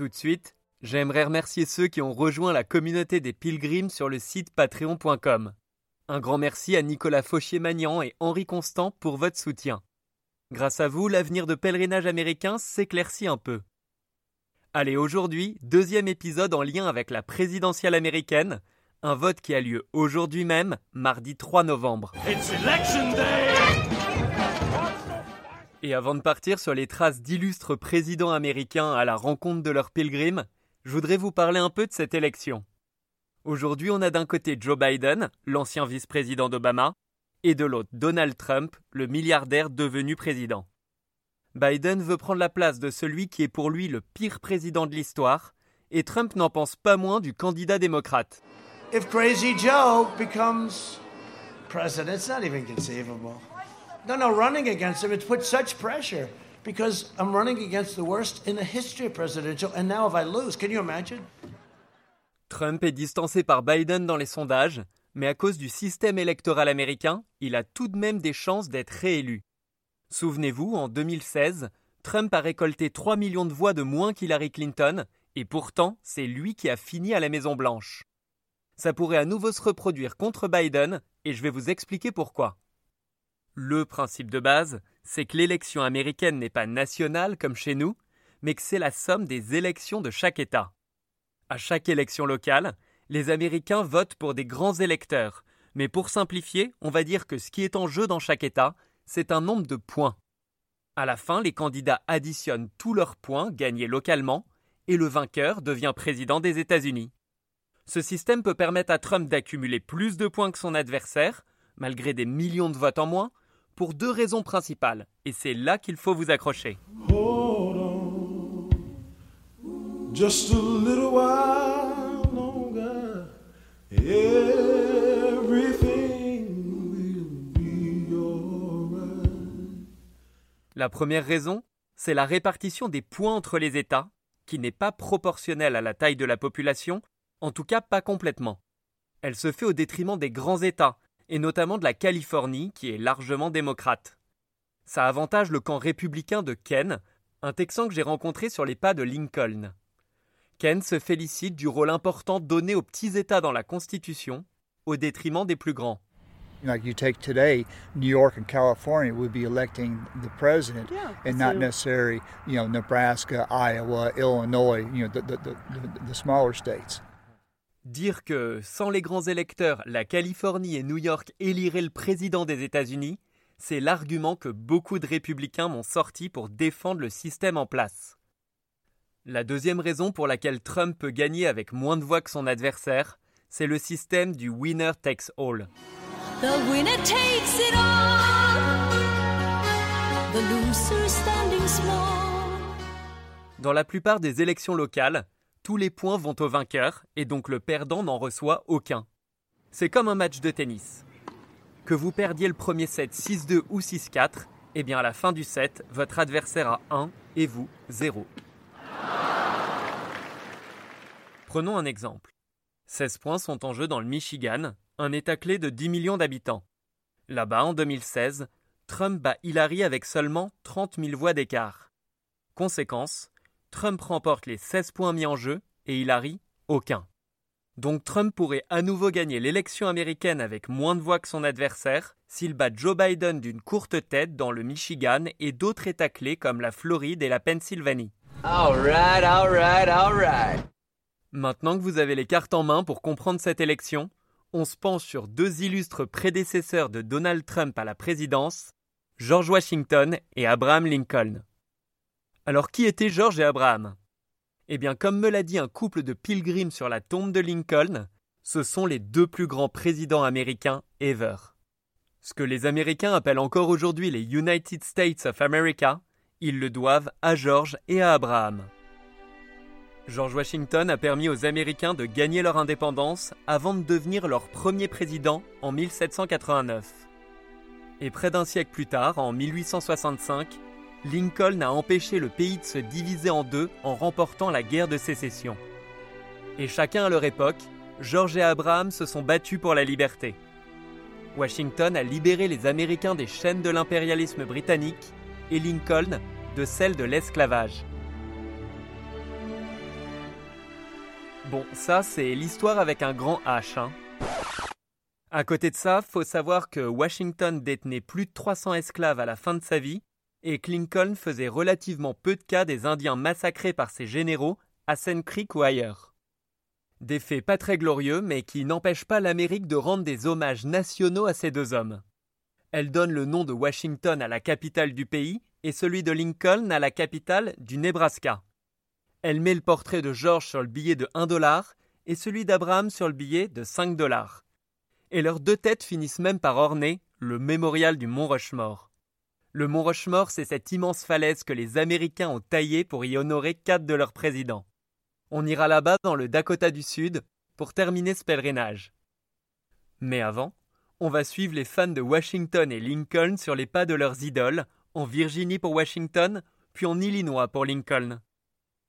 Tout de suite, j'aimerais remercier ceux qui ont rejoint la communauté des pilgrims sur le site patreon.com. Un grand merci à Nicolas Fauchier-Magnan et Henri Constant pour votre soutien. Grâce à vous, l'avenir de pèlerinage américain s'éclaircit un peu. Allez, aujourd'hui, deuxième épisode en lien avec la présidentielle américaine, un vote qui a lieu aujourd'hui même, mardi 3 novembre. Et avant de partir sur les traces d'illustres présidents américains à la rencontre de leurs pilgrims, je voudrais vous parler un peu de cette élection. Aujourd'hui, on a d'un côté Joe Biden, l'ancien vice-président d'Obama, et de l'autre Donald Trump, le milliardaire devenu président. Biden veut prendre la place de celui qui est pour lui le pire président de l'histoire, et Trump n'en pense pas moins du candidat démocrate. If Crazy Joe becomes president, it's not even conceivable. Trump est distancé par Biden dans les sondages, mais à cause du système électoral américain, il a tout de même des chances d'être réélu. Souvenez-vous, en 2016, Trump a récolté 3 millions de voix de moins qu'Hillary Clinton, et pourtant, c'est lui qui a fini à la Maison Blanche. Ça pourrait à nouveau se reproduire contre Biden, et je vais vous expliquer pourquoi. Le principe de base, c'est que l'élection américaine n'est pas nationale comme chez nous, mais que c'est la somme des élections de chaque État. À chaque élection locale, les Américains votent pour des grands électeurs, mais pour simplifier, on va dire que ce qui est en jeu dans chaque État, c'est un nombre de points. À la fin, les candidats additionnent tous leurs points gagnés localement, et le vainqueur devient président des États-Unis. Ce système peut permettre à Trump d'accumuler plus de points que son adversaire, malgré des millions de votes en moins, pour deux raisons principales, et c'est là qu'il faut vous accrocher. La première raison, c'est la répartition des points entre les États, qui n'est pas proportionnelle à la taille de la population, en tout cas pas complètement. Elle se fait au détriment des grands États, et notamment de la Californie, qui est largement démocrate. Ça avantage le camp républicain de Ken, un Texan que j'ai rencontré sur les pas de Lincoln. Ken se félicite du rôle important donné aux petits États dans la Constitution, au détriment des plus grands. Like you take today, New York and California would be electing the president, and not necessarily, you know, Nebraska, Iowa, Illinois, you know, the, the, the, the smaller states. Dire que, sans les grands électeurs, la Californie et New York éliraient le président des États-Unis, c'est l'argument que beaucoup de républicains m'ont sorti pour défendre le système en place. La deuxième raison pour laquelle Trump peut gagner avec moins de voix que son adversaire, c'est le système du winner takes all. Dans la plupart des élections locales, tous les points vont au vainqueur et donc le perdant n'en reçoit aucun. C'est comme un match de tennis. Que vous perdiez le premier set 6-2 ou 6-4, eh bien à la fin du set, votre adversaire a 1 et vous 0. Prenons un exemple. 16 points sont en jeu dans le Michigan, un État clé de 10 millions d'habitants. Là-bas, en 2016, Trump bat Hillary avec seulement 30 000 voix d'écart. Conséquence, Trump remporte les 16 points mis en jeu et Hillary aucun. Donc Trump pourrait à nouveau gagner l'élection américaine avec moins de voix que son adversaire s'il bat Joe Biden d'une courte tête dans le Michigan et d'autres États clés comme la Floride et la Pennsylvanie. Maintenant que vous avez les cartes en main pour comprendre cette élection, on se penche sur deux illustres prédécesseurs de Donald Trump à la présidence, George Washington et Abraham Lincoln. Alors qui étaient George et Abraham? Eh bien, comme me l'a dit un couple de pilgrims sur la tombe de Lincoln, ce sont les deux plus grands présidents américains ever. Ce que les Américains appellent encore aujourd'hui les United States of America, ils le doivent à George et à Abraham. George Washington a permis aux Américains de gagner leur indépendance avant de devenir leur premier président en 1789. Et près d'un siècle plus tard, en 1865, Lincoln a empêché le pays de se diviser en deux en remportant la guerre de sécession. Et chacun à leur époque, George et Abraham se sont battus pour la liberté. Washington a libéré les Américains des chaînes de l'impérialisme britannique et Lincoln de celles de l'esclavage. Bon, ça c'est l'histoire avec un grand H. Hein. À côté de ça, faut savoir que Washington détenait plus de 300 esclaves à la fin de sa vie et Lincoln faisait relativement peu de cas des Indiens massacrés par ses généraux à Sand Creek ou ailleurs. Des faits pas très glorieux, mais qui n'empêchent pas l'Amérique de rendre des hommages nationaux à ces deux hommes. Elle donne le nom de Washington à la capitale du pays et celui de Lincoln à la capitale du Nebraska. Elle met le portrait de George sur le billet de 1 dollar et celui d'Abraham sur le billet de 5 dollars. Et leurs deux têtes finissent même par orner le mémorial du Mont Rushmore. Le Mont Rushmore, c'est cette immense falaise que les Américains ont taillée pour y honorer quatre de leurs présidents. On ira là-bas dans le Dakota du Sud pour terminer ce pèlerinage. Mais avant, on va suivre les fans de Washington et Lincoln sur les pas de leurs idoles, en Virginie pour Washington, puis en Illinois pour Lincoln.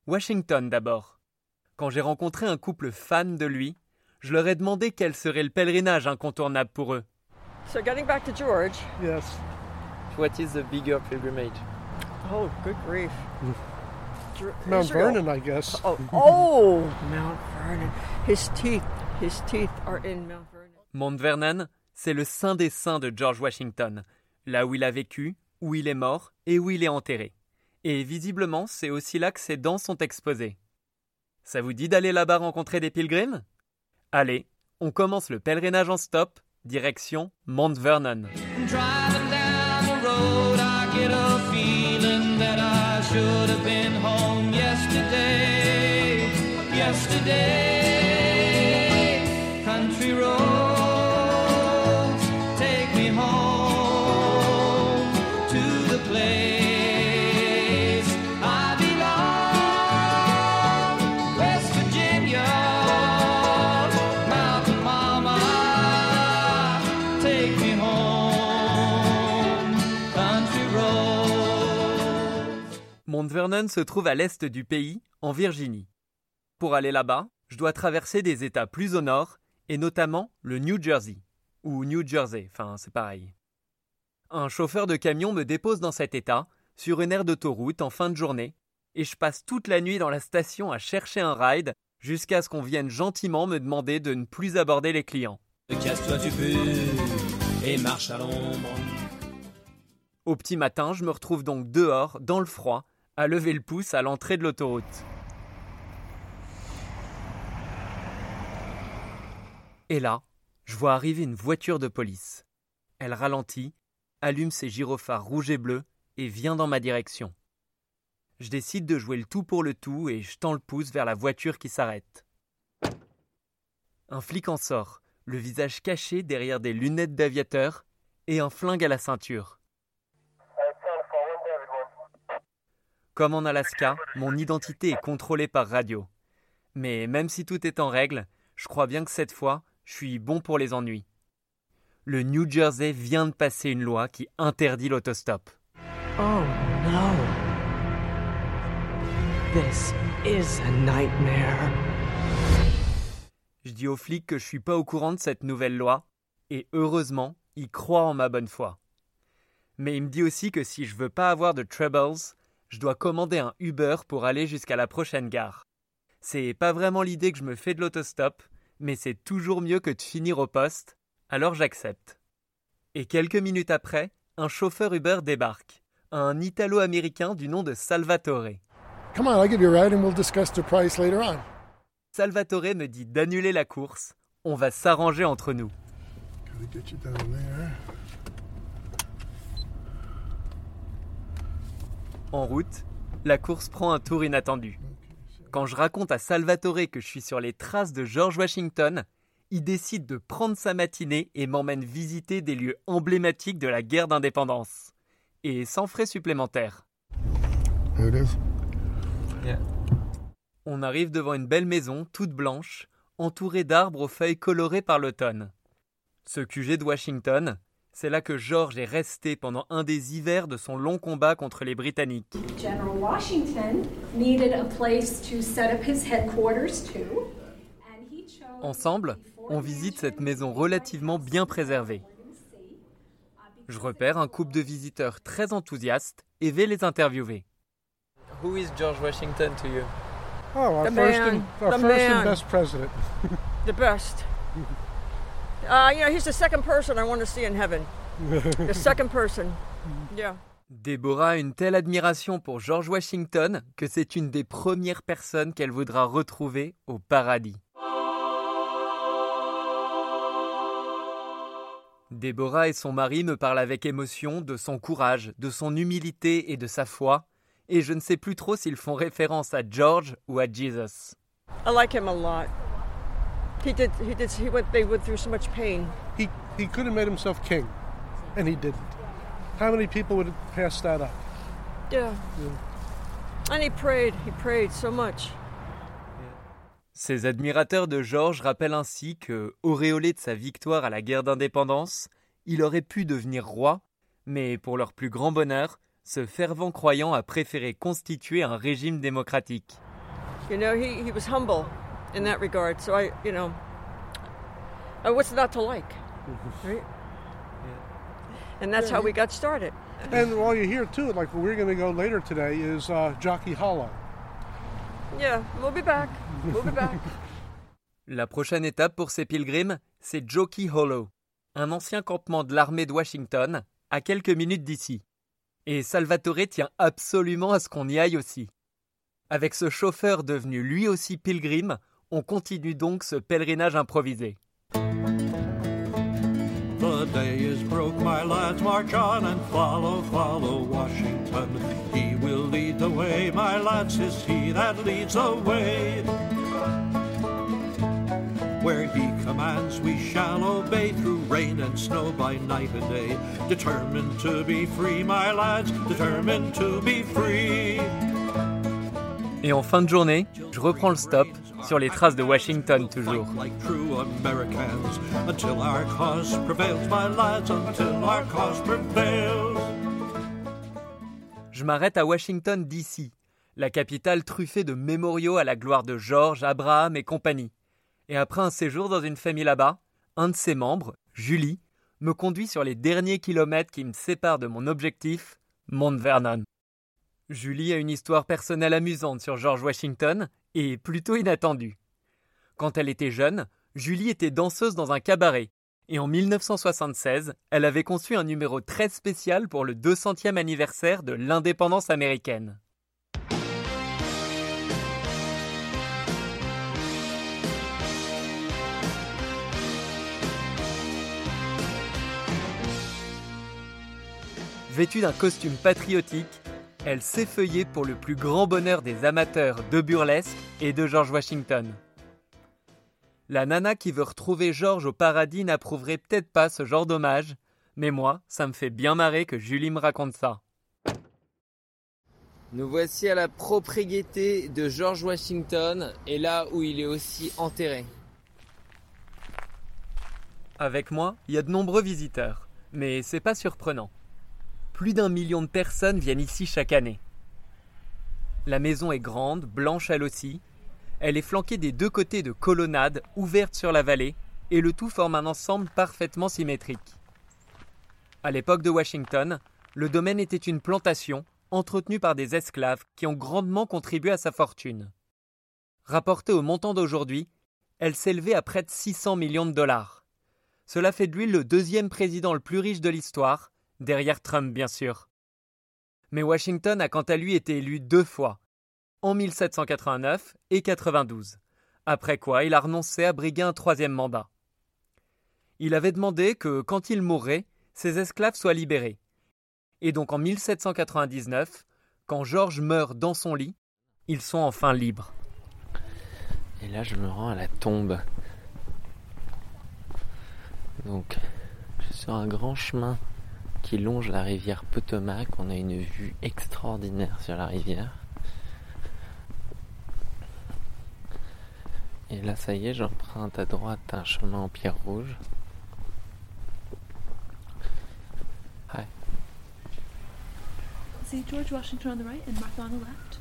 Washington d'abord. Quand j'ai rencontré un couple fan de lui, je leur ai demandé quel serait le pèlerinage incontournable pour eux. So getting back to George. Yes. What is the bigger pilgrimage? Oh, good grief. Mount Vernon, I guess. Oh, oh, Mount Vernon. His teeth, his teeth are in Mount Vernon. Mount Vernon, c'est le saint des saints de George Washington, là où il a vécu, où il est mort et où il est enterré et visiblement c'est aussi là que ses dents sont exposées. Ça vous dit d'aller là-bas rencontrer des pilgrims Allez, on commence le pèlerinage en stop, direction Mount Vernon. Mount Vernon se trouve à l'est du pays, en Virginie. Pour aller là-bas, je dois traverser des États plus au nord, et notamment le New Jersey, ou New Jersey, enfin c'est pareil. Un chauffeur de camion me dépose dans cet État, sur une aire d'autoroute en fin de journée, et je passe toute la nuit dans la station à chercher un ride, jusqu'à ce qu'on vienne gentiment me demander de ne plus aborder les clients. Casse-toi peux, et marche à l'ombre. Au petit matin, je me retrouve donc dehors, dans le froid, à lever le pouce à l'entrée de l'autoroute. Et là, je vois arriver une voiture de police. Elle ralentit, allume ses gyrophares rouges et bleus et vient dans ma direction. Je décide de jouer le tout pour le tout et je tends le pouce vers la voiture qui s'arrête. Un flic en sort, le visage caché derrière des lunettes d'aviateur et un flingue à la ceinture. Comme en Alaska, mon identité est contrôlée par radio. Mais même si tout est en règle, je crois bien que cette fois, je suis bon pour les ennuis. Le New Jersey vient de passer une loi qui interdit l'autostop. Oh no. This is a nightmare. Je dis aux flics que je suis pas au courant de cette nouvelle loi, et heureusement, il croit en ma bonne foi. Mais il me dit aussi que si je veux pas avoir de troubles, je dois commander un Uber pour aller jusqu'à la prochaine gare. C'est pas vraiment l'idée que je me fais de l'autostop, mais c'est toujours mieux que de finir au poste, alors j'accepte. Et quelques minutes après, un chauffeur Uber débarque, un Italo-américain du nom de Salvatore. Come on, I'll give you a ride and we'll discuss the price later on. Salvatore me dit d'annuler la course. On va s'arranger entre nous. En route, la course prend un tour inattendu. Quand je raconte à Salvatore que je suis sur les traces de George Washington, il décide de prendre sa matinée et m'emmène visiter des lieux emblématiques de la guerre d'indépendance. Et sans frais supplémentaires. On arrive devant une belle maison, toute blanche, entourée d'arbres aux feuilles colorées par l'automne. Ce QG de Washington, c'est là que George est resté pendant un des hivers de son long combat contre les Britanniques. General Washington needed a place to set up his headquarters too. and he chose Ensemble, on visite cette maison relativement bien préservée. Je repère un couple de visiteurs très enthousiastes et vais les interviewer. Who is George Washington to you? Oh, our The first, man, and, our the first man. and best president. The best. Uh, you know, he's the second person I want to see in heaven. the second person. Yeah. Déborah a une telle admiration pour George Washington que c'est une des premières personnes qu'elle voudra retrouver au paradis. Déborah et son mari me parlent avec émotion de son courage, de son humilité et de sa foi, et je ne sais plus trop s'ils font référence à George ou à Jesus. I like him a lot. He did. He did. He went. They went through so much pain. He, he could have made himself king, and he didn't. How many people would have passed that up? Yeah. And he prayed. He prayed so much. Ces admirateurs de George rappellent ainsi que, auréolé de sa victoire à la guerre d'indépendance, il aurait pu devenir roi, mais pour leur plus grand bonheur, ce fervent croyant a préféré constituer un régime démocratique. You know, he, he was humble in that regard. So I, you know, uh, what's not to like, right? And that's how we got started. And while you're here too, like where we're going to go later today is uh, Jockey Hollow. Yeah, we'll be back. We'll be back. La prochaine étape pour ces pilgrims, c'est Jockey Hollow, un ancien campement de l'armée de Washington, à quelques minutes d'ici. Et Salvatore tient absolument à ce qu'on y aille aussi. Avec ce chauffeur devenu lui aussi pilgrim, on continue donc ce pèlerinage improvisé. The day is broke, my lads, march on and follow, follow Washington. He will lead the way, my lads, is he that leads the way? Where he commands, we shall obey through rain and snow by night and day. Determined to be free, my lads, determined to be free. Et en fin de journée, je reprends le stop sur les traces de Washington toujours. Je m'arrête à Washington DC, la capitale truffée de mémoriaux à la gloire de George, Abraham et compagnie. Et après un séjour dans une famille là-bas, un de ses membres, Julie, me conduit sur les derniers kilomètres qui me séparent de mon objectif, Mount Vernon. Julie a une histoire personnelle amusante sur George Washington et plutôt inattendue. Quand elle était jeune, Julie était danseuse dans un cabaret et en 1976, elle avait conçu un numéro très spécial pour le 200e anniversaire de l'indépendance américaine. Vêtue d'un costume patriotique, elle s'effeuillait pour le plus grand bonheur des amateurs de burlesque et de George Washington. La nana qui veut retrouver George au paradis n'approuverait peut-être pas ce genre d'hommage, mais moi, ça me fait bien marrer que Julie me raconte ça. Nous voici à la propriété de George Washington et là où il est aussi enterré. Avec moi, il y a de nombreux visiteurs, mais c'est pas surprenant. Plus d'un million de personnes viennent ici chaque année. La maison est grande, blanche elle aussi. Elle est flanquée des deux côtés de colonnades ouvertes sur la vallée, et le tout forme un ensemble parfaitement symétrique. À l'époque de Washington, le domaine était une plantation entretenue par des esclaves qui ont grandement contribué à sa fortune. Rapportée au montant d'aujourd'hui, elle s'élevait à près de 600 millions de dollars. Cela fait de lui le deuxième président le plus riche de l'histoire, derrière Trump bien sûr. Mais Washington a quant à lui été élu deux fois, en 1789 et 92, après quoi il a renoncé à briguer un troisième mandat. Il avait demandé que, quand il mourrait, ses esclaves soient libérés. Et donc en 1799, quand Georges meurt dans son lit, ils sont enfin libres. Et là, je me rends à la tombe. Donc, sur un grand chemin qui longe la rivière Potomac, on a une vue extraordinaire sur la rivière. Et là, ça y est, j'emprunte à droite un chemin en pierre rouge. Hi. See George Washington on the right and Martha on the left,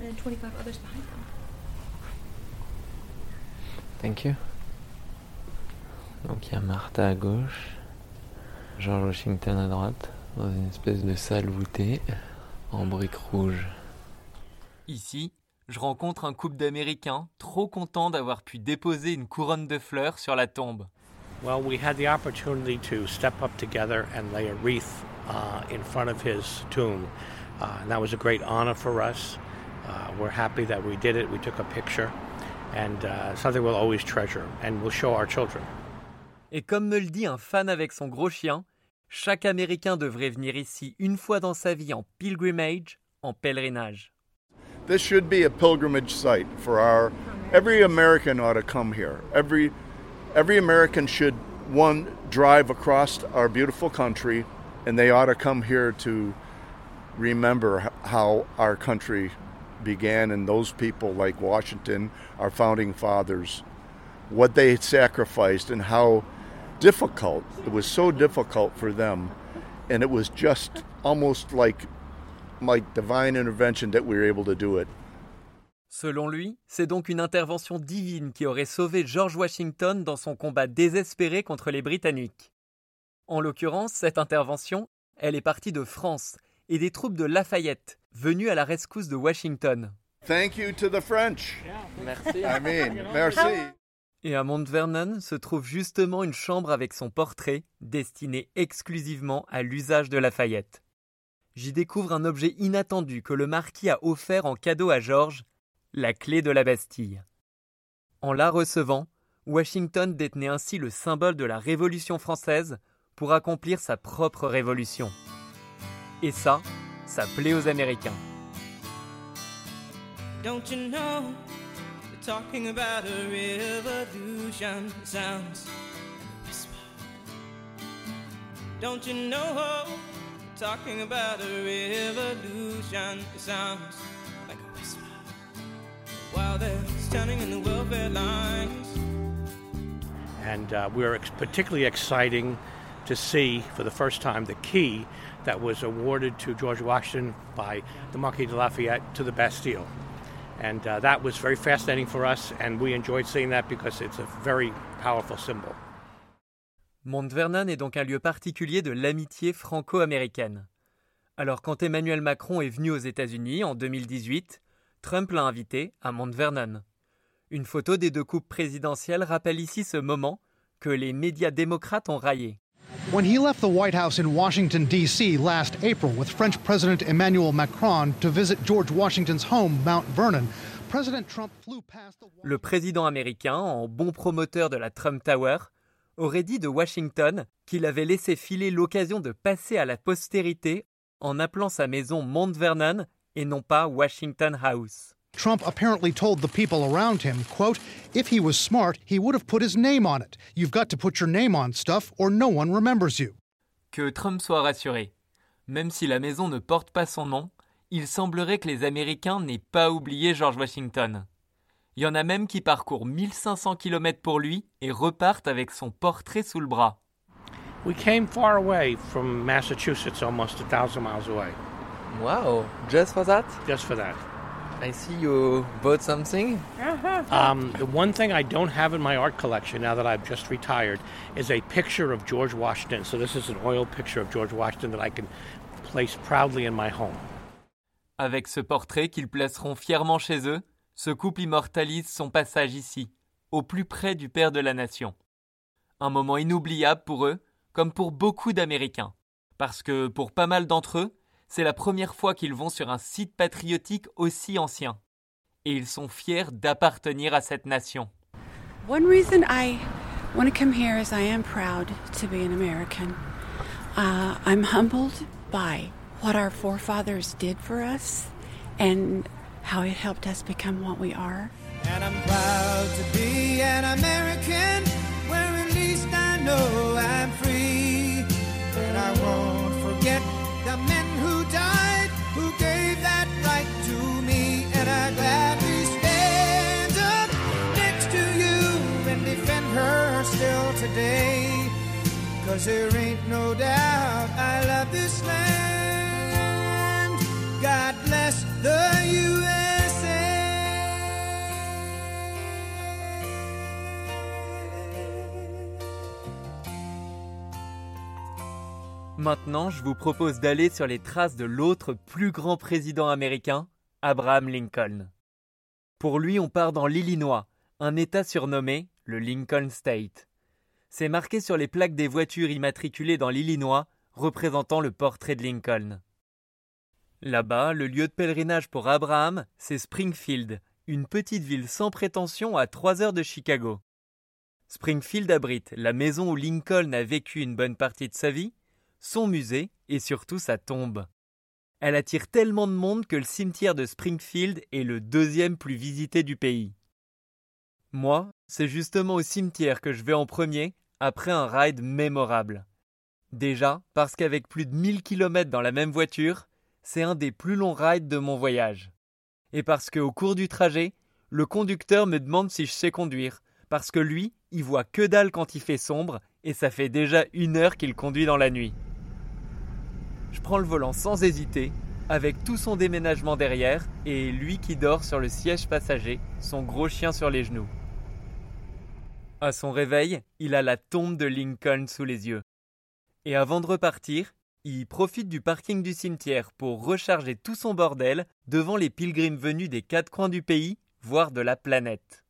and 25 others behind them. Thank you. Donc il y a Martha à gauche, George Washington à droite, dans une espèce de salle voûtée en briques rouges. Ici, je rencontre un couple d'Américains trop contents d'avoir pu déposer une couronne de fleurs sur la tombe. Well, we had the opportunity to step up together and lay a wreath uh, in front of his tomb. Uh, and that was a great honor for us. Uh, we're happy that we did it. We took a picture, and uh, something we'll always treasure, and we'll show our children. Et comme me le dit un fan avec son gros chien, chaque Américain devrait venir ici une fois dans sa vie en pilgrimage, en pèlerinage. This should be a pilgrimage site for our every American ought to come here. Every every American should one drive across our beautiful country and they ought to come here to remember how our country began and those people like Washington, our founding fathers, what they sacrificed and how difficult it was so difficult for them and it was just almost like like divine intervention that we were able to do it. Selon lui, c'est donc une intervention divine qui aurait sauvé George Washington dans son combat désespéré contre les Britanniques. En l'occurrence, cette intervention, elle est partie de France et des troupes de Lafayette, venues à la rescousse de Washington. Thank you to the French. Merci. I mean, merci. Et à Mount Vernon se trouve justement une chambre avec son portrait, destinée exclusivement à l'usage de Lafayette. J'y découvre un objet inattendu que le marquis a offert en cadeau à George, la clé de la Bastille. En la recevant, Washington détenait ainsi le symbole de la Révolution française pour accomplir sa propre révolution. Et ça, ça plaît aux Américains. Don't you know, talking about a revolution sounds like a whisper. Don't you know, talking about a revolution sounds like a whisper. While they're standing in the welfare lines. And uh, we're ex- particularly exciting to see for the first time the key that was awarded to George Washington by the Marquis de Lafayette to the Bastille. And uh, that was very fascinating for us, and we enjoyed seeing that because it's a very powerful symbol. Mount Vernon est donc un lieu particulier de l'amitié franco-américaine. Alors quand Emmanuel Macron est venu aux États-Unis en 2018, Trump l'a invité à Mount Vernon. Une photo des deux coupes présidentielles rappelle ici ce moment que les médias démocrates ont raillé. When he left the White House in Washington, D.C. last April with French President Emmanuel Macron to visit George Washington's home, Mount Vernon, President Trump flew past the Le président américain, en bon promoteur de la Trump Tower, aurait dit de Washington qu'il avait laissé filer l'occasion de passer à la postérité en appelant sa maison Mount Vernon et non pas Washington House. Trump apparently told the people around him, quote, if he was smart, he would have put his name on it. You've got to put your name on stuff or no one remembers you. Que Trump soit rassuré. Même si la maison ne porte pas son nom, il semblerait que les Américains n'aient pas oublié George Washington. Il y en a même qui parcourent 1500 km pour lui et repartent avec son portrait sous le bras. We came far away from Massachusetts, almost a thousand miles away, Wow, just for that? just for that. I see you bought something. Um, the one thing I don't have in my art collection now that I've just retired is a picture of George Washington. So this is an oil picture of George Washington that I can place proudly in my home. Avec ce portrait qu'ils placeront fièrement chez eux, ce couple immortalise son passage ici, au plus près du père de la nation. Un moment inoubliable pour eux, comme pour beaucoup d'Américains. Parce que pour pas mal d'entre eux, c'est la première fois qu'ils vont sur un site patriotique aussi ancien. et ils sont fiers d'appartenir à cette nation. One reason I want to come here is I am proud to be an American. Uh, I'm humbled by what our forefathers did for us and how it helped us become what we are. And I'm proud to be an American where at least I know Maintenant, je vous propose d'aller sur les traces de l'autre plus grand président américain, Abraham Lincoln. Pour lui, on part dans l'Illinois, un État surnommé le Lincoln State. C'est marqué sur les plaques des voitures immatriculées dans l'Illinois, représentant le portrait de Lincoln. Là-bas, le lieu de pèlerinage pour Abraham, c'est Springfield, une petite ville sans prétention à trois heures de Chicago. Springfield abrite la maison où Lincoln a vécu une bonne partie de sa vie, son musée et surtout sa tombe. Elle attire tellement de monde que le cimetière de Springfield est le deuxième plus visité du pays. Moi, c'est justement au cimetière que je vais en premier après un ride mémorable. Déjà parce qu'avec plus de 1000 km dans la même voiture, c'est un des plus longs rides de mon voyage. Et parce qu'au cours du trajet, le conducteur me demande si je sais conduire, parce que lui, il voit que dalle quand il fait sombre, et ça fait déjà une heure qu'il conduit dans la nuit. Je prends le volant sans hésiter, avec tout son déménagement derrière, et lui qui dort sur le siège passager, son gros chien sur les genoux. À son réveil, il a la tombe de Lincoln sous les yeux. Et avant de repartir, il profite du parking du cimetière pour recharger tout son bordel devant les pilgrims venus des quatre coins du pays, voire de la planète.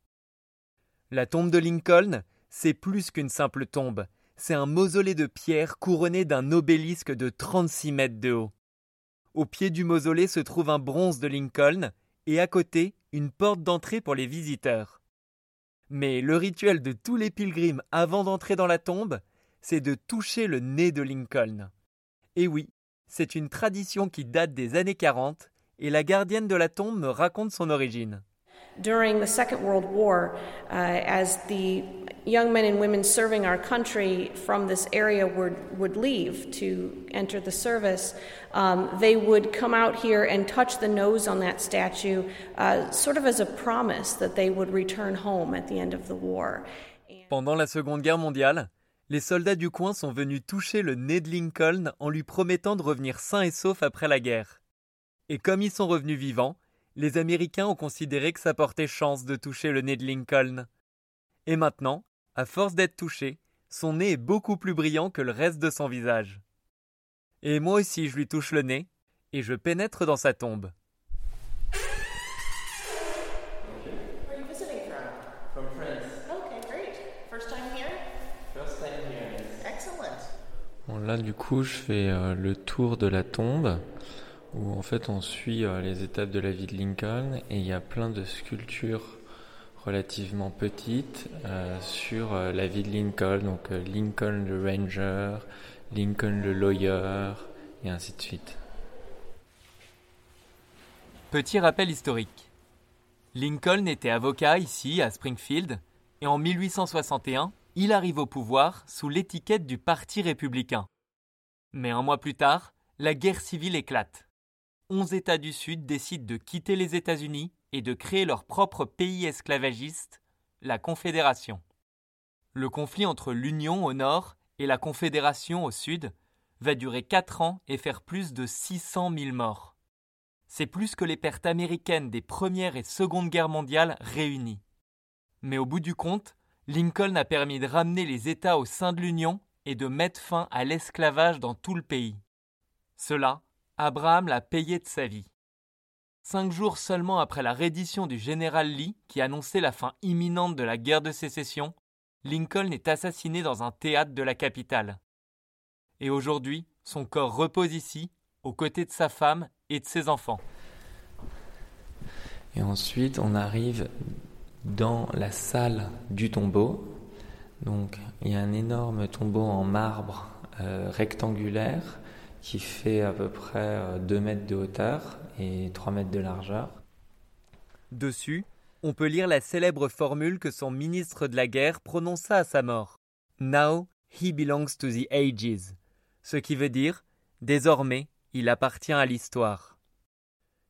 La tombe de Lincoln, c'est plus qu'une simple tombe, c'est un mausolée de pierre couronné d'un obélisque de 36 mètres de haut. Au pied du mausolée se trouve un bronze de Lincoln et à côté une porte d'entrée pour les visiteurs. Mais le rituel de tous les pilgrims avant d'entrer dans la tombe, c'est de toucher le nez de Lincoln. Et oui, c'est une tradition qui date des années 40 et la gardienne de la tombe me raconte son origine. During the Second World War, uh, as the young men and women serving our country from this area would, would leave to enter the service, um, they would come out here and touch the nose on that statue, uh, sort of as a promise that they would return home at the end of the war. Pendant la Seconde Guerre mondiale, les soldats du coin sont venus toucher le nez de Lincoln en lui promettant de revenir sain et sauf après la guerre. Et comme ils sont revenus vivants, les Américains ont considéré que ça portait chance de toucher le nez de Lincoln. Et maintenant, à force d'être touché, son nez est beaucoup plus brillant que le reste de son visage. Et moi aussi je lui touche le nez, et je pénètre dans sa tombe. Where are you visiting from? From France. Okay, great. First time here? First time here. Excellent. Bon, là, du coup, je fais euh, le tour de la tombe où en fait on suit euh, les étapes de la vie de Lincoln et il y a plein de sculptures relativement petites euh, sur euh, la vie de Lincoln, donc Lincoln le Ranger, Lincoln le Lawyer et ainsi de suite. Petit rappel historique. Lincoln était avocat ici, à Springfield, et en 1861, il arrive au pouvoir sous l'étiquette du Parti républicain. Mais un mois plus tard, la guerre civile éclate. Onze États du Sud décident de quitter les États-Unis et de créer leur propre pays esclavagiste, la Confédération. Le conflit entre l'Union au nord et la Confédération au sud va durer quatre ans et faire plus de 600 000 morts. C'est plus que les pertes américaines des Première et Seconde Guerres mondiales réunies. Mais au bout du compte, Lincoln a permis de ramener les États au sein de l'Union et de mettre fin à l'esclavage dans tout le pays. Cela, Abraham l'a payé de sa vie. Cinq jours seulement après la reddition du général Lee, qui annonçait la fin imminente de la guerre de sécession, Lincoln est assassiné dans un théâtre de la capitale. Et aujourd'hui, son corps repose ici, aux côtés de sa femme et de ses enfants. Et ensuite, on arrive dans la salle du tombeau. Donc, il y a un énorme tombeau en marbre euh, rectangulaire qui fait à peu près 2 euh, mètres de hauteur et 3 mètres de largeur. Dessus, on peut lire la célèbre formule que son ministre de la guerre prononça à sa mort. Now he belongs to the ages. Ce qui veut dire désormais il appartient à l'histoire.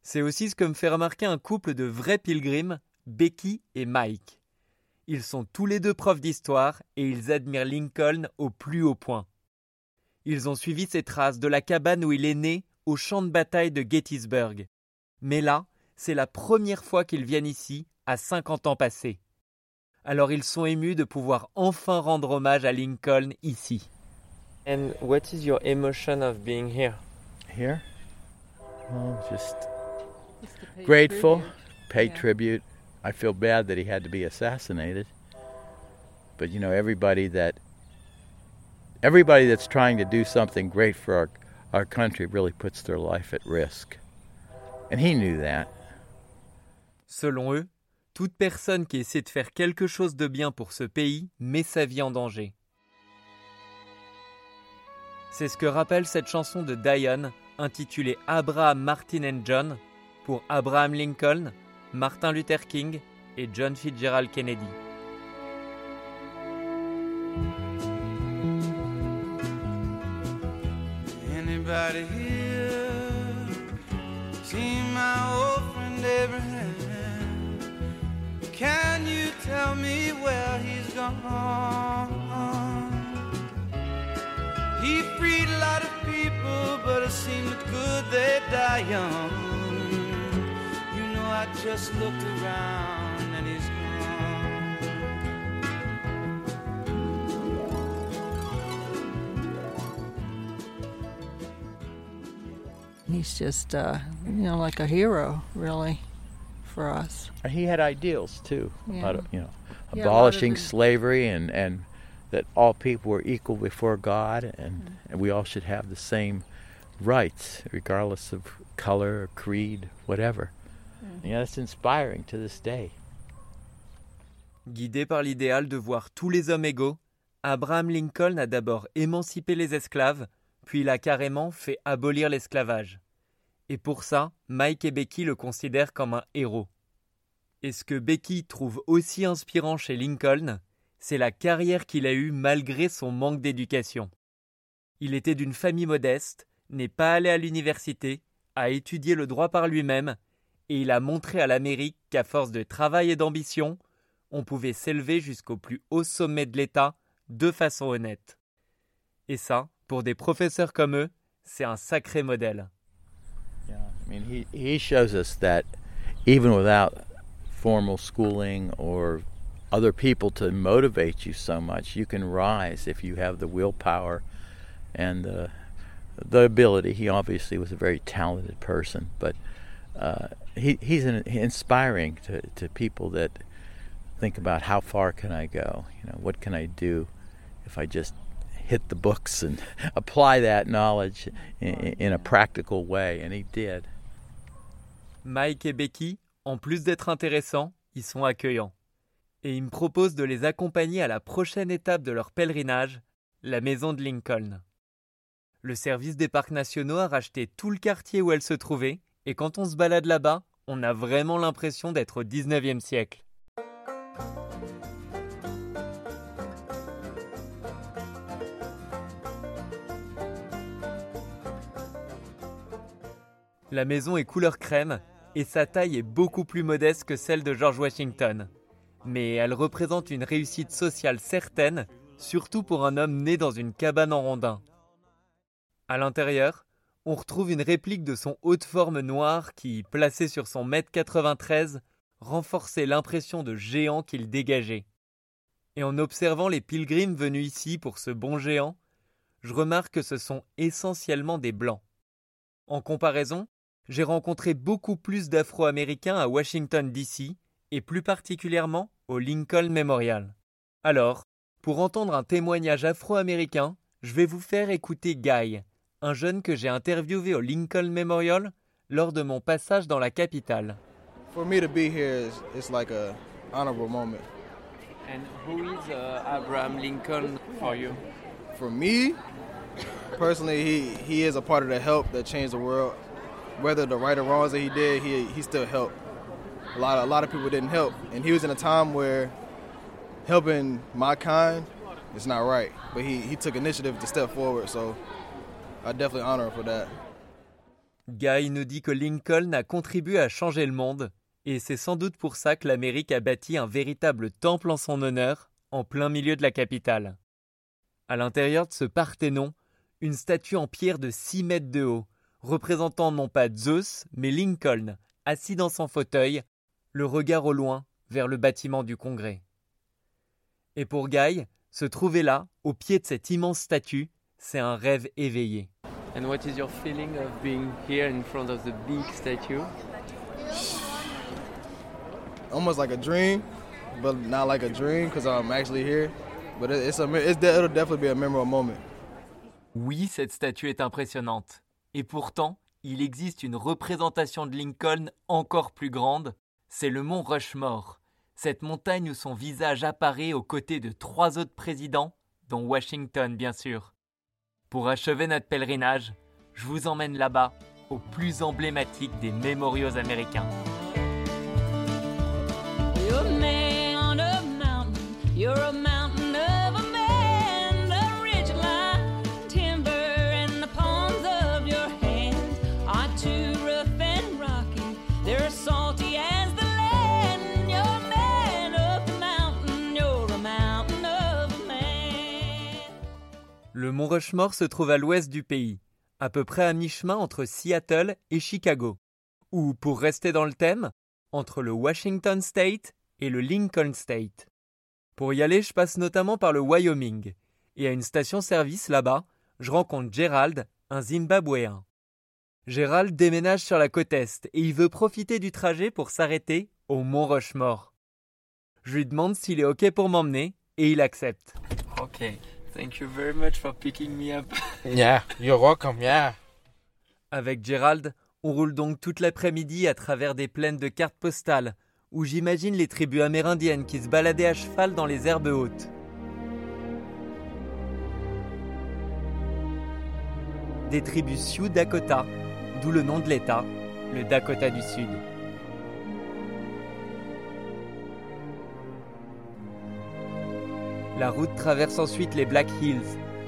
C'est aussi ce que me fait remarquer un couple de vrais pilgrims, Becky et Mike. Ils sont tous les deux profs d'histoire et ils admirent Lincoln au plus haut point. Ils ont suivi ses traces de la cabane où il est né au champ de bataille de Gettysburg. Mais là, c'est la première fois qu'ils viennent ici à 50 ans passés. Alors ils sont émus de pouvoir enfin rendre hommage à Lincoln ici. And what is your emotion of being here? Here? Oh, just grateful, pay tribute. I feel bad that he had to be assassinated. But you know, everybody that everybody that's trying to do something great for our country really puts their life at risk. And he knew that. Selon eux, toute personne qui essaie de faire quelque chose de bien pour ce pays met sa vie en danger. C'est ce que rappelle cette chanson de Diane intitulée Abraham, Martin and John pour Abraham Lincoln, Martin Luther King et John Fitzgerald Kennedy. Can you tell me where he's gone? He freed a lot of people, but it seemed good they die young. You know, I just looked around He's just, uh, you know, like a hero, really for us. He had ideals too yeah. about you know yeah, abolishing slavery and and that all people were equal before God and, mm. and we all should have the same rights regardless of color, creed, whatever. Mm. Yeah, that's inspiring to this day. Guidé par l'idéal de voir tous les hommes égaux, Abraham Lincoln a d'abord émancipé les esclaves, puis il a carrément fait abolir l'esclavage. Et pour ça, Mike et Becky le considèrent comme un héros. Et ce que Becky trouve aussi inspirant chez Lincoln, c'est la carrière qu'il a eue malgré son manque d'éducation. Il était d'une famille modeste, n'est pas allé à l'université, a étudié le droit par lui-même, et il a montré à l'Amérique qu'à force de travail et d'ambition, on pouvait s'élever jusqu'au plus haut sommet de l'État de façon honnête. Et ça, pour des professeurs comme eux, c'est un sacré modèle. I mean, he, he shows us that even without formal schooling or other people to motivate you so much, you can rise if you have the willpower and the, the ability. He obviously was a very talented person, but uh, he, he's an, inspiring to, to people that think about how far can I go? You know, what can I do if I just hit the books and apply that knowledge in, in a practical way? And he did. Mike et Becky, en plus d'être intéressants, ils sont accueillants. Et ils me proposent de les accompagner à la prochaine étape de leur pèlerinage, la maison de Lincoln. Le service des parcs nationaux a racheté tout le quartier où elle se trouvait, et quand on se balade là-bas, on a vraiment l'impression d'être au 19e siècle. La maison est couleur crème et sa taille est beaucoup plus modeste que celle de George Washington. Mais elle représente une réussite sociale certaine, surtout pour un homme né dans une cabane en rondin. À l'intérieur, on retrouve une réplique de son haut de forme noir qui, placé sur son mètre 93, renforçait l'impression de géant qu'il dégageait. Et en observant les pilgrims venus ici pour ce bon géant, je remarque que ce sont essentiellement des blancs. En comparaison, j'ai rencontré beaucoup plus d'Afro-Américains à Washington, D.C., et plus particulièrement au Lincoln Memorial. Alors, pour entendre un témoignage afro-américain, je vais vous faire écouter Guy, un jeune que j'ai interviewé au Lincoln Memorial lors de mon passage dans la capitale. For me to be here is it's like a honorable moment. And who is uh, Abraham Lincoln for you? For me, personally, he he is a part of the help that changed the world. Whether the right or wrongs that he did, he he still helped. A lot of, a lot of people didn't help, and he was in a time where helping my kind is not right. But he he took initiative to step forward, so I definitely honor him for that. Guy nous dit que Lincoln a contribué à changer le monde, et c'est sans doute pour ça que l'Amérique a bâti un véritable temple en son honneur, en plein milieu de la capitale. À l'intérieur de ce Parthénon, une statue en pierre de 6 mètres de haut, représentant non pas Zeus, mais Lincoln, assis dans son fauteuil, le regard au loin vers le bâtiment du Congrès. Et pour Guy, se trouver là, au pied de cette immense statue, c'est un rêve éveillé. And what is your feeling of being here in front of the big statue? Almost like a dream, but not like a dream because I'm actually here. But it- it's a it's, it'll definitely be a memorable moment. Oui, cette statue est impressionnante. Et pourtant, il existe une représentation de Lincoln encore plus grande, c'est le mont Rushmore, cette montagne où son visage apparaît aux côtés de trois autres présidents, dont Washington bien sûr. Pour achever notre pèlerinage, je vous emmène là-bas, au plus emblématique des mémoriaux américains. Le mont Rushmore se trouve à l'ouest du pays, à peu près à mi-chemin entre Seattle et Chicago, ou pour rester dans le thème, entre le Washington State et le Lincoln State. Pour y aller, je passe notamment par le Wyoming, et à une station-service là-bas, je rencontre Gerald, un Zimbabwéen. Gerald déménage sur la côte Est et il veut profiter du trajet pour s'arrêter au mont Rushmore. Je lui demande s'il est OK pour m'emmener et il accepte. Thank you very much for picking me up. Yeah, you're welcome, yeah. Avec Gerald, on roule donc toute l'après-midi à travers des plaines de cartes postales, où j'imagine les tribus amérindiennes qui se baladaient à cheval dans les herbes hautes. Des tribus Sioux Dakota, d'où le nom de l'État, le Dakota du Sud. La route traverse ensuite les Black Hills,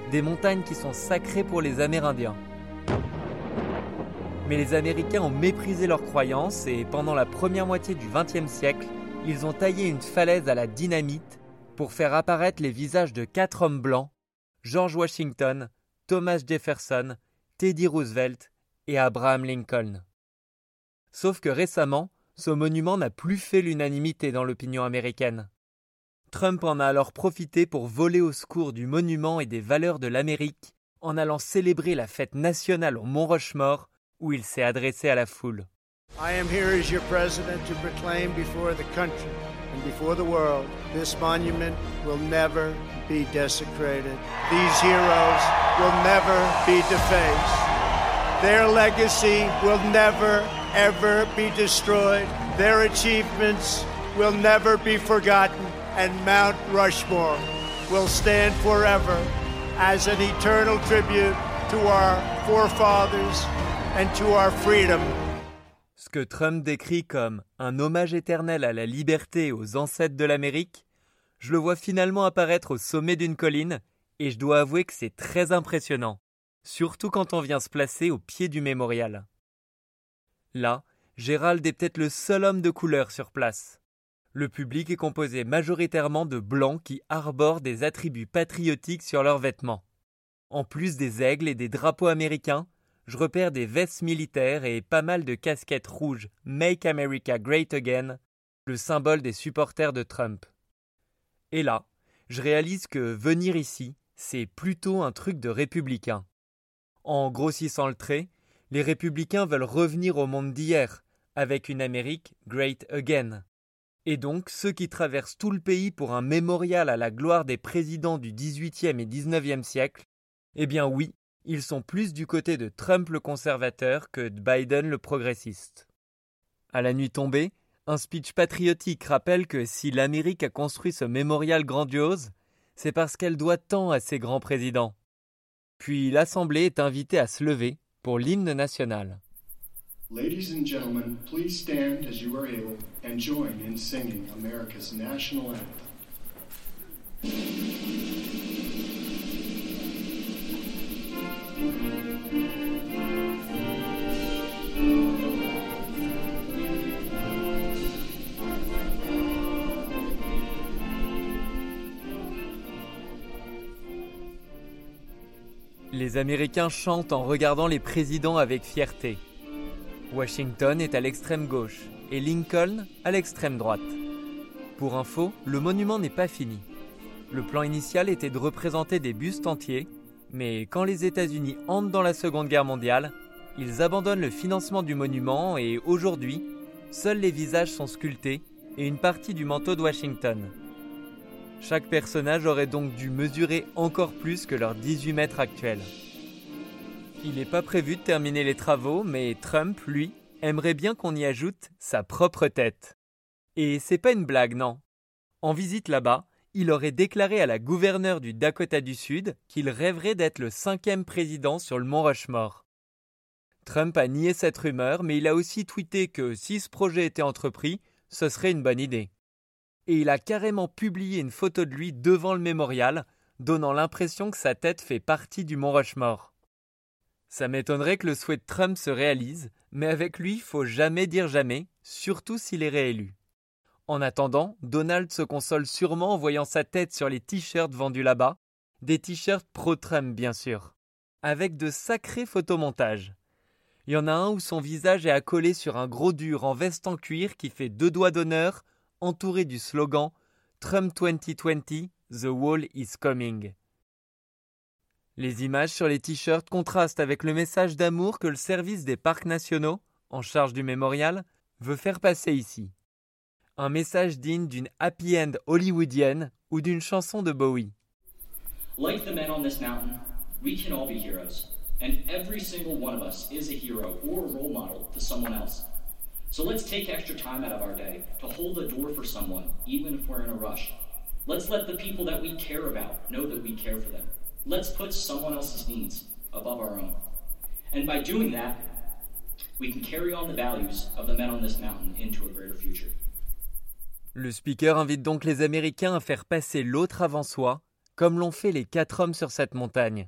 des montagnes qui sont sacrées pour les Amérindiens. Mais les Américains ont méprisé leurs croyances et pendant la première moitié du XXe siècle, ils ont taillé une falaise à la dynamite pour faire apparaître les visages de quatre hommes blancs, George Washington, Thomas Jefferson, Teddy Roosevelt et Abraham Lincoln. Sauf que récemment, ce monument n'a plus fait l'unanimité dans l'opinion américaine. Trump en a alors profité pour voler au secours du monument et des valeurs de l'Amérique en allant célébrer la fête nationale au Mont Rushmore où il s'est adressé à la foule. I am here as your president to proclaim before the country and before the world this monument will never be desecrated. These heroes will never be defaced. Their legacy will never, ever be destroyed. Their achievements will never be forgotten. And Mount Rushmore will stand forever as an eternal tribute to our forefathers and to our freedom. Ce que Trump décrit comme un hommage éternel à la liberté aux ancêtres de l'Amérique, je le vois finalement apparaître au sommet d'une colline et je dois avouer que c'est très impressionnant, surtout quand on vient se placer au pied du mémorial. Là, Gérald est peut-être le seul homme de couleur sur place. Le public est composé majoritairement de blancs qui arborent des attributs patriotiques sur leurs vêtements. En plus des aigles et des drapeaux américains, je repère des vestes militaires et pas mal de casquettes rouges Make America Great Again, le symbole des supporters de Trump. Et là, je réalise que venir ici, c'est plutôt un truc de républicain. En grossissant le trait, les républicains veulent revenir au monde d'hier, avec une Amérique Great Again. Et donc, ceux qui traversent tout le pays pour un mémorial à la gloire des présidents du XVIIIe et XIXe siècle, eh bien oui, ils sont plus du côté de Trump le conservateur que de Biden le progressiste. À la nuit tombée, Un speech patriotique rappelle que si l'Amérique a construit ce mémorial grandiose, c'est parce qu'elle doit tant à ses grands présidents. Puis l'Assemblée est invitée à se lever pour l'hymne national. Ladies and gentlemen, please stand as you are able and join in singing America's national anthem. Les Américains chantent en regardant les présidents avec fierté. Washington est à l'extrême gauche et Lincoln à l'extrême droite. Pour info, le monument n'est pas fini. Le plan initial était de représenter des bustes entiers, mais quand les États-Unis entrent dans la Seconde Guerre mondiale, ils abandonnent le financement du monument et aujourd'hui, seuls les visages sont sculptés et une partie du manteau de Washington. Chaque personnage aurait donc dû mesurer encore plus que leurs 18 mètres actuels. Il n'est pas prévu de terminer les travaux, mais Trump, lui, aimerait bien qu'on y ajoute sa propre tête. Et c'est pas une blague, non. En visite là-bas, il aurait déclaré à la gouverneure du Dakota du Sud qu'il rêverait d'être le cinquième président sur le mont Rushmore. Trump a nié cette rumeur, mais il a aussi tweeté que si ce projet était entrepris, ce serait une bonne idée. Et il a carrément publié une photo de lui devant le mémorial, donnant l'impression que sa tête fait partie du mont Rushmore. Ça m'étonnerait que le souhait de Trump se réalise, mais avec lui, faut jamais dire jamais, surtout s'il est réélu. En attendant, Donald se console sûrement en voyant sa tête sur les t-shirts vendus là-bas, des t-shirts pro-Trump bien sûr, avec de sacrés photomontages. Il y en a un où son visage est accolé sur un gros dur en veste en cuir qui fait deux doigts d'honneur, entouré du slogan Trump 2020, The Wall is Coming. Les images sur les t-shirts contrastent avec le message d'amour que le service des parcs nationaux, en charge du mémorial, veut faire passer ici. Un message digne d'une happy end hollywoodienne ou d'une chanson de Bowie. Like the men on this mountain, we can all be heroes. And every single one of us is a hero or a role model to someone else. So let's take extra time out of our day to hold the door for someone, even if we're in a rush. Let's let the people that we care about know that we care for them. Let's put someone else's needs above our own. And by doing that, we can carry on the values of the men on this mountain into a greater future. Le speaker invite donc les Américains à faire passer l'autre avant soi, comme l'ont fait les quatre hommes sur cette montagne.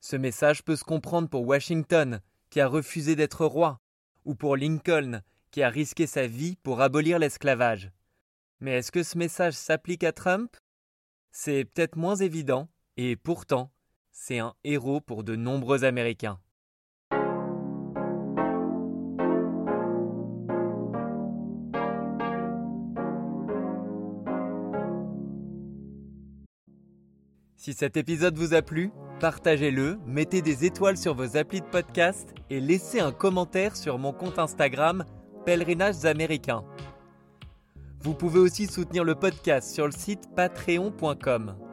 Ce message peut se comprendre pour Washington, qui a refusé d'être roi, ou pour Lincoln, qui a risqué sa vie pour abolir l'esclavage. Mais est-ce que ce message s'applique à Trump? C'est peut-être moins évident, et pourtant, c'est un héros pour de nombreux Américains. Si cet épisode vous a plu, partagez-le, mettez des étoiles sur vos applis de podcast et laissez un commentaire sur mon compte Instagram Pèlerinages Américains. Vous pouvez aussi soutenir le podcast sur le site patreon.com.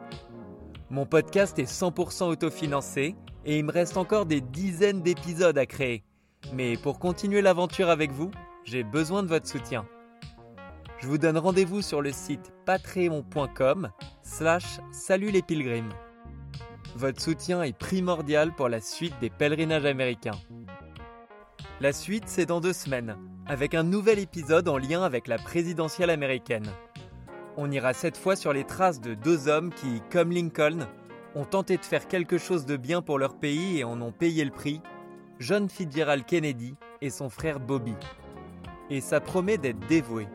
Mon podcast est 100% autofinancé et il me reste encore des dizaines d'épisodes à créer. Mais pour continuer l'aventure avec vous, j'ai besoin de votre soutien. Je vous donne rendez-vous sur le site patreon.com slash salut les pilgrims. Votre soutien est primordial pour la suite des pèlerinages américains. La suite, c'est dans deux semaines, avec un nouvel épisode en lien avec la présidentielle américaine. On ira cette fois sur les traces de deux hommes qui, comme Lincoln, ont tenté de faire quelque chose de bien pour leur pays et en ont payé le prix, John Fitzgerald Kennedy et son frère Bobby. Et ça promet d'être dévoué.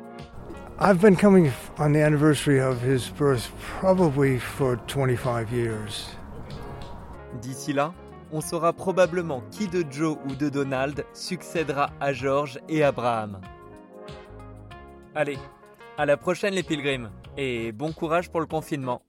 I've been coming on the anniversary of his birth probably for 25 years. D'ici là, on saura probablement qui de Joe ou de Donald succédera à George et Abraham. Allez, à la prochaine les pilgrims, et bon courage pour le confinement.